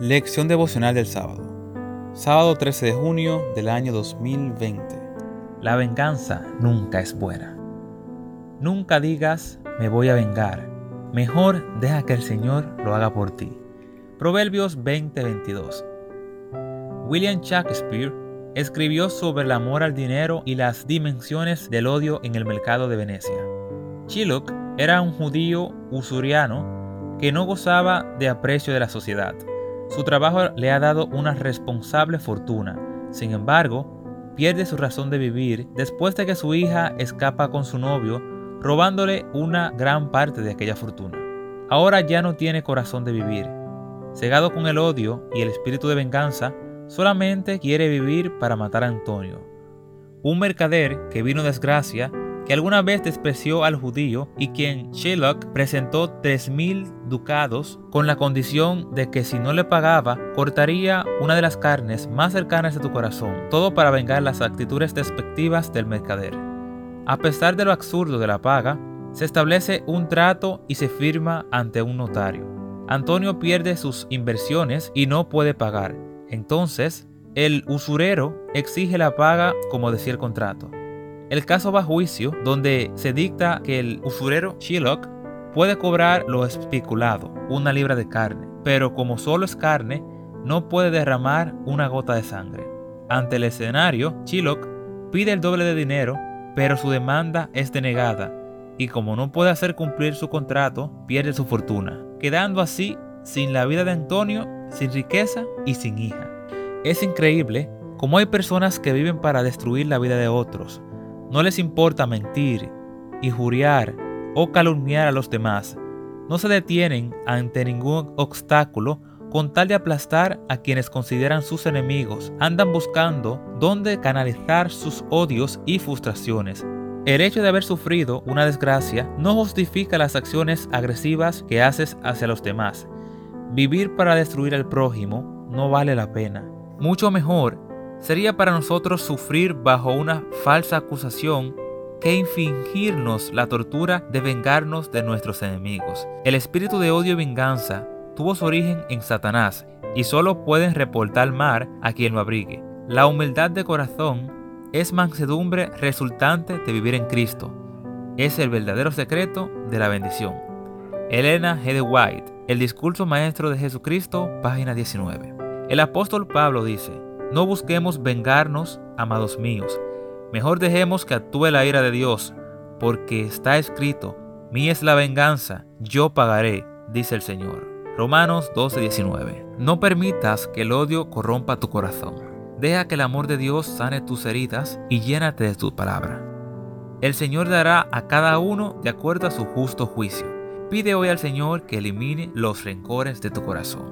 Lección devocional del sábado. Sábado 13 de junio del año 2020. La venganza nunca es buena. Nunca digas, me voy a vengar. Mejor deja que el Señor lo haga por ti. Proverbios 20:22. William Shakespeare escribió sobre el amor al dinero y las dimensiones del odio en el mercado de Venecia. Chilok era un judío usuriano que no gozaba de aprecio de la sociedad. Su trabajo le ha dado una responsable fortuna. Sin embargo, pierde su razón de vivir después de que su hija escapa con su novio, robándole una gran parte de aquella fortuna. Ahora ya no tiene corazón de vivir. Cegado con el odio y el espíritu de venganza, solamente quiere vivir para matar a Antonio. Un mercader que vino desgracia que alguna vez despreció al judío y quien Shylock presentó tres mil ducados con la condición de que si no le pagaba, cortaría una de las carnes más cercanas de tu corazón, todo para vengar las actitudes despectivas del mercader. A pesar de lo absurdo de la paga, se establece un trato y se firma ante un notario. Antonio pierde sus inversiones y no puede pagar. Entonces, el usurero exige la paga como decía el contrato. El caso va a juicio donde se dicta que el usurero Shylock puede cobrar lo especulado, una libra de carne, pero como solo es carne, no puede derramar una gota de sangre. Ante el escenario, Shylock pide el doble de dinero, pero su demanda es denegada y como no puede hacer cumplir su contrato, pierde su fortuna, quedando así sin la vida de Antonio, sin riqueza y sin hija. Es increíble cómo hay personas que viven para destruir la vida de otros, no les importa mentir, injuriar o calumniar a los demás. No se detienen ante ningún obstáculo con tal de aplastar a quienes consideran sus enemigos. Andan buscando dónde canalizar sus odios y frustraciones. El hecho de haber sufrido una desgracia no justifica las acciones agresivas que haces hacia los demás. Vivir para destruir al prójimo no vale la pena. Mucho mejor Sería para nosotros sufrir bajo una falsa acusación que infringirnos la tortura de vengarnos de nuestros enemigos. El espíritu de odio y venganza tuvo su origen en Satanás y solo pueden reportar mal a quien lo abrigue. La humildad de corazón es mansedumbre resultante de vivir en Cristo. Es el verdadero secreto de la bendición. Elena G. White, El discurso maestro de Jesucristo, página 19. El apóstol Pablo dice, no busquemos vengarnos, amados míos. Mejor dejemos que actúe la ira de Dios, porque está escrito, mí es la venganza, yo pagaré, dice el Señor. Romanos 12:19. No permitas que el odio corrompa tu corazón. Deja que el amor de Dios sane tus heridas y llénate de tu palabra. El Señor dará a cada uno de acuerdo a su justo juicio. Pide hoy al Señor que elimine los rencores de tu corazón.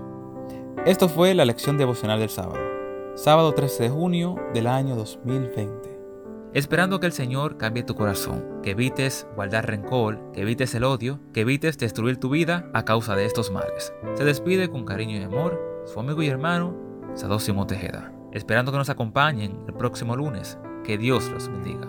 Esto fue la lección devocional del sábado sábado 13 de junio del año 2020. Esperando que el Señor cambie tu corazón, que evites guardar rencor, que evites el odio, que evites destruir tu vida a causa de estos males. Se despide con cariño y amor su amigo y hermano, Sadosimo Tejeda. Esperando que nos acompañen el próximo lunes. Que Dios los bendiga.